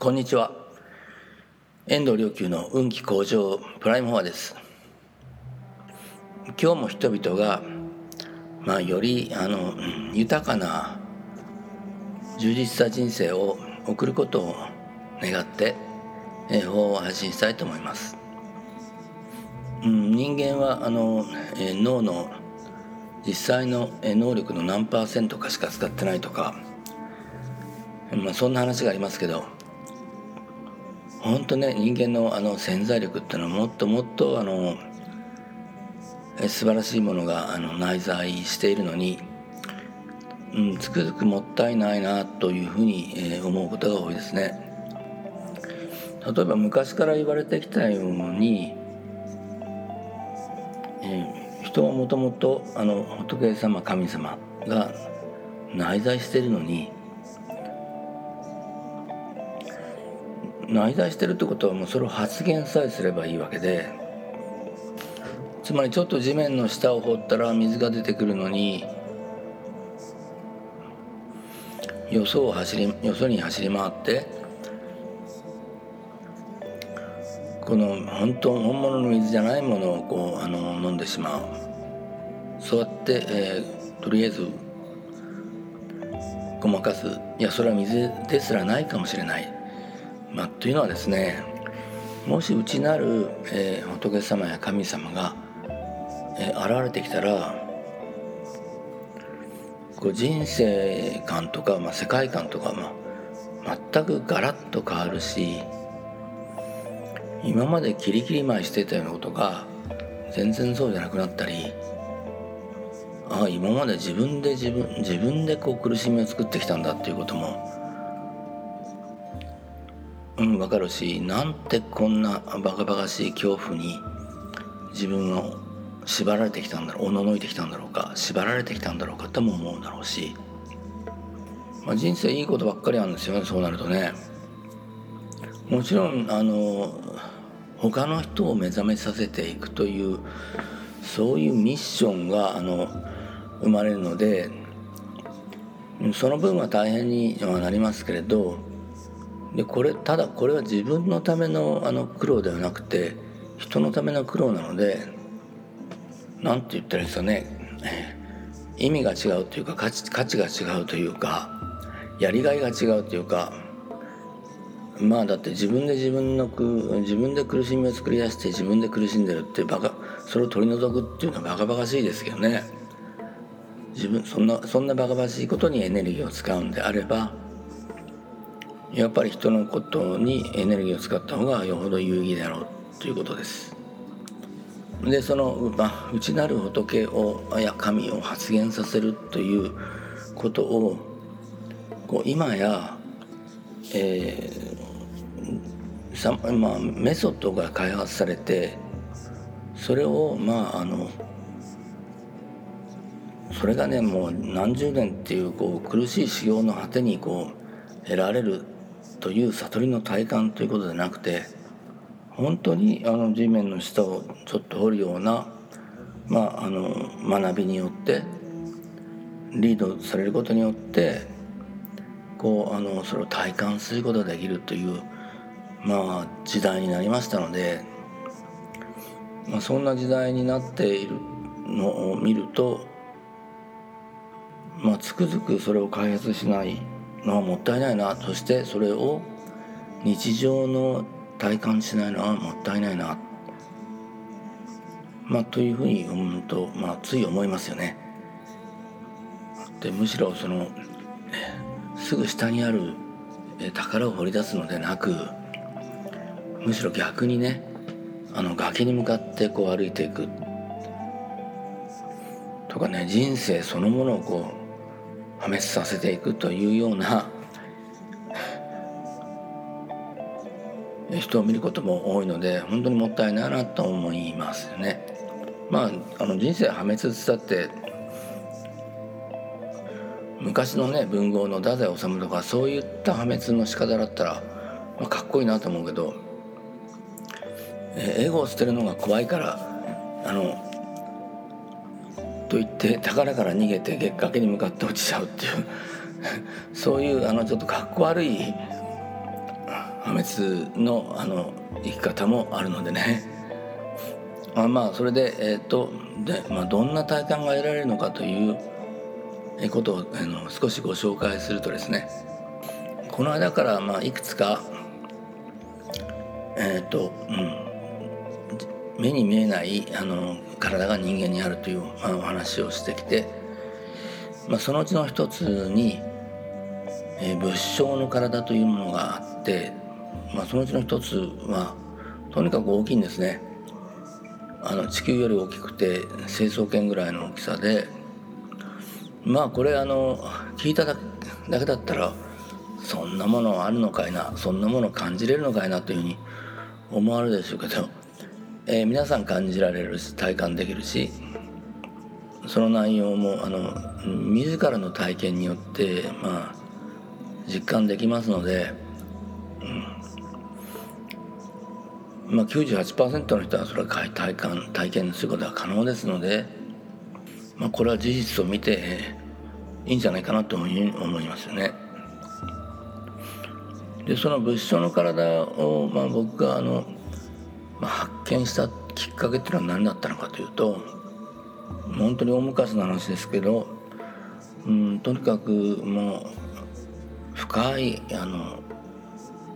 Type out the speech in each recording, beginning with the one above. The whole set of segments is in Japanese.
こんにちは。遠藤良久の運気向上プライムフォアです。今日も人々がまあよりあの豊かな充実した人生を送ることを願って法を発信したいと思います、うん、人間はあの脳の実際の能力の何パーセントかしか使ってないとか、まあ、そんな話がありますけど本当ね人間のあの潜在力っていうのはもっともっとあの素晴らしいものがあの内在しているのに、うん、つくづくもったいないなというふうに、えー、思うことが多いですね。例えば昔から言われてきたように、えー、人はもともとあの仏様神様が内在しているのに内在してるってことはもうそれを発言さえすればいいわけでつまりちょっと地面の下を掘ったら水が出てくるのによそを走りよそに走り回ってこの本当本物の水じゃないものをこうあの飲んでしまう。そうやって、えー、とりあえずごまかす。いやそれは水ですらないかもしれない。まあ、というのはですねもし内なる、えー、仏様や神様が、えー、現れてきたらこう人生観とか、まあ、世界観とか、まあ、全くガラッと変わるし今までキリキリ舞いしてたようなことが全然そうじゃなくなったりああ今まで自分で自分自分でこう苦しみを作ってきたんだっていうこともうん、分かるしなんてこんなバカバカしい恐怖に自分を縛られてきたんだろうおののいてきたんだろうか縛られてきたんだろうかとも思うだろうし、まあ、人生いいことばっかりなんですよねそうなるとね。もちろんあの他の人を目覚めさせていくというそういうミッションがあの生まれるのでその分は大変にはなりますけれどでこれただこれは自分のためのあの苦労ではなくて人のための苦労なので何て言ったらいいですかね。意味が違うというか価値価値が違うというかやりがいが違うというかまあだって自分で自分の自分で苦しみを作り出して自分で苦しんでるってバカそれを取り除くっていうのはバカバカしいですけどね。自分そんなそんなバカバカしいことにエネルギーを使うんであればやっぱり人のことにエネルギーを使った方がよほど有意義だろうということです。でその、まあ、内なる仏をや神を発現させるということをこう今や、えーさまあ、メソッドが開発されてそれをまああのそれがねもう何十年っていうこう苦しい修行の果てにこう得られるという悟りの体感ということでなくて本当にあの地面の下をちょっと掘るような、まあ、あの学びによってリードされることによってこうあのそれを体感することができるという、まあ、時代になりましたので、まあ、そんな時代になっているのを見ると、まあ、つくづくそれを開発しないのはもったいないな。そしてそれを日常の体感しないのはもったいないな、まあ、というふうに思うと、まあ、つい思いますよね。でむしろそのすぐ下にある宝を掘り出すのでなくむしろ逆にねあの崖に向かってこう歩いていく。とかね人生そのものをこう破滅させていくというような 人を見ることも多いので本当にもったいないなと思いますね。まあ、あの人生破滅したって昔のね文豪の太宰治とかそういった破滅の仕方だったら、まあ、かっこいいなと思うけど、えー、エゴを捨てるのが怖いからあのと言って宝から逃げて月崖に向かって落ちちゃうっていう。そういうあのちょっとかっこ悪い破滅のあの生き方もあるのでね。あまあそれでえ、ー、とで、まあ、どんな体感が得られるのかということをあの少しご紹介するとですね。この間からまあいくつかえっ、ー、と、うん、目に見えないあの体が人間にあるという、まあ、お話をしてきて、まあ、そのうちの一つに、えー、仏性の体というものがあって、まあ、そのうちの一つはとにかく大きいんですね。あの地球より大きくて成層圏ぐらいの大きさでまあこれあの聞いただけだったらそんなものあるのかいなそんなもの感じれるのかいなというふうに思われるでしょうけど、えー、皆さん感じられるし体感できるしその内容もあの自らの体験によってまあ実感できますので、うんまあ、98%の人はそれは体感体験することは可能ですので、まあ、これは事実を見ていいんじゃないかなと思いますよね。でその物質の体を、まあ、僕があの、まあ、発見したきっかけっていうのは何だったのかというと本当に大昔の話ですけど、うん、とにかくもう深いあの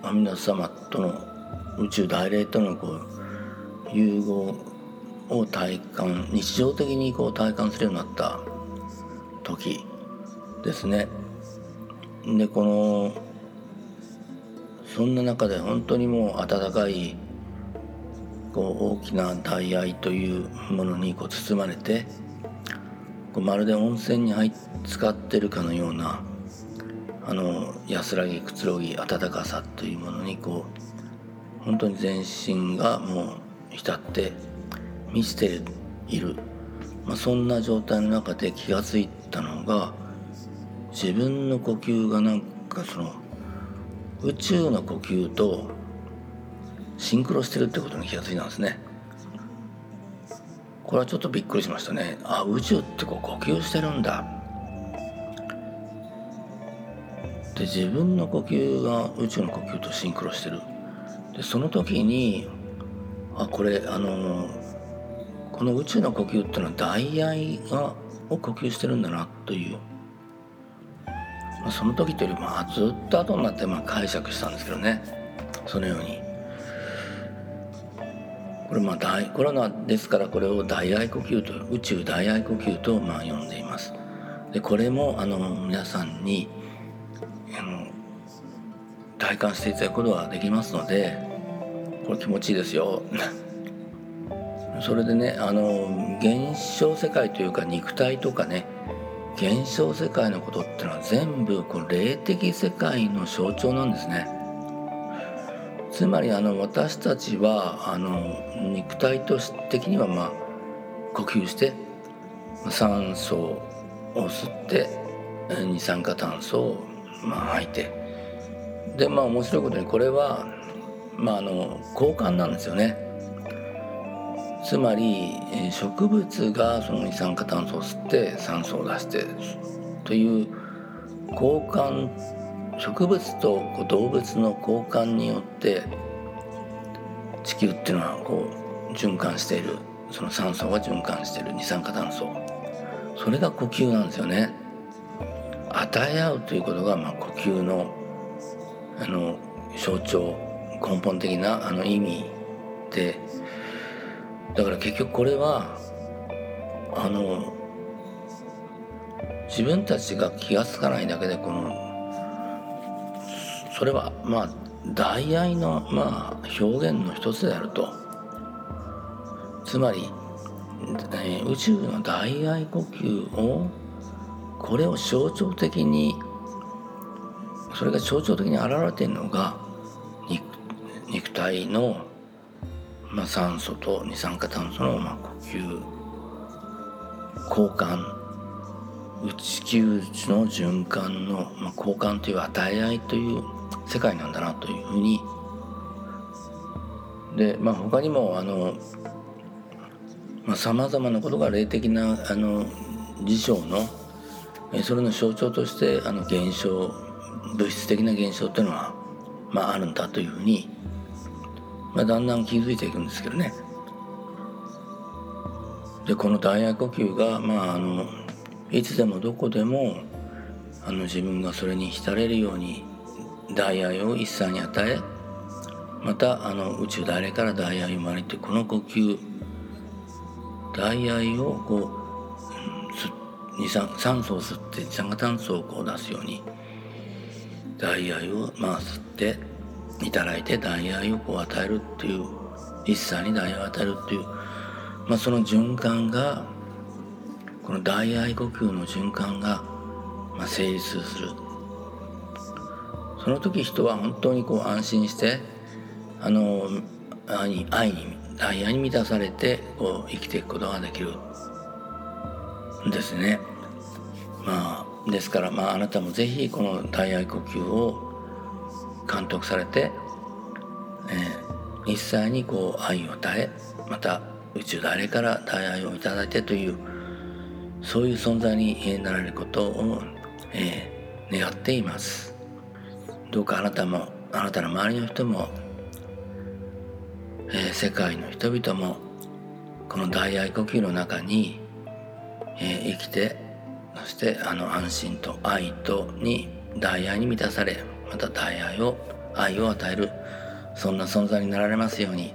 阿弥陀様との宇宙大霊とのこう融合を体感日常的にこう体感するようになった時ですね。でこのそんな中で本当にもう温かいこう大きな大愛というものにこう包まれてこうまるで温泉に入っ使ってるかのようなあの安らぎくつろぎ温かさというものにこう本当に全身がもう浸って満ちている、まあ、そんな状態の中で気が付いたのが自分の呼吸がなんかその宇宙の呼吸とシンクロしてるってことに気がついたんですね。これはちょっとびっくりしましたね。あ宇宙ってこう呼吸してるんだ。で自分の呼吸が宇宙の呼吸とシンクロしてる。でその時にあこれあのこの宇宙の呼吸っていうのは大愛がを呼吸してるんだなという。まあ、その時というよりまあずっと後になってまあ解釈したんですけどね。そのように。これまあ大コロナですからこれを大愛呼吸と宇宙大愛呼吸とまあ呼んでいます。でこれもあの皆さんにあの体感していただくことができますのでこれ気持ちいいですよ。それでねあの現象世界というか肉体とかね現象世界のことってのは全部この霊的世界の象徴なんですね。つまりあの私たちはあの肉体と的にはまあ呼吸して酸素を吸って二酸化炭素をまあ吐いて。でまあ面白いことにこれはまああの交換なんですよね。つまり植物がその二酸化炭素を吸って酸素を出してという交換植物と動物の交換によって地球っていうのはこう循環している。その酸素が循環している。二酸化炭素。それが呼吸なんですよね。与え合うということがまあ呼吸のあの象徴。根本的なあの意味で。だから結局これはあの自分たちが気が付かないだけでこのそれはまあ大愛のまあ表現の一つであると。つまり、えー、宇宙の大愛呼吸をこれを象徴的にそれが象徴的に現れているのが肉体のまあ、酸素と二酸化炭素のまあ呼吸。交換地球の循環の、まあ、交換という与え合いという世界なんだなというふうにで、まあ、他にもあのさまざ、まなことが霊的なあの事象のそれの象徴としてあの現象物質的な現象というのはまあ、あるんだというふうに、まあ、だんだん気づいていくんですけどね。でこの大愛呼吸が、まあ、あのいつでもどこでもあの自分がそれに浸れるように大愛を一切に与えまたあの宇宙誰から大愛生まれてこの呼吸大愛をこう二酸酸素を吸って二酸化炭素をこう出すように大愛をまあ吸っていただいて大愛をこう与えるっていう一切に大愛を与えるっていう、まあ、その循環がこの大愛呼吸の循環が、まあ、成立する。その時人は本当にこう安心してあの愛に愛に大愛に満たされてこう生きていくことができるんですね。まあですからまああなたもぜひこの大愛呼吸を監督されて、えー、一切にこう愛を与えまた宇宙誰から大愛をいただいてというそういう存在になられることを、えー、願っています。どうかあなたもあなたの周りの人もえー、世界の人々もこの大愛呼吸の中に、えー、生きてそしてあの安心と愛とに大愛に満たされまた大愛を愛を与えるそんな存在になられますように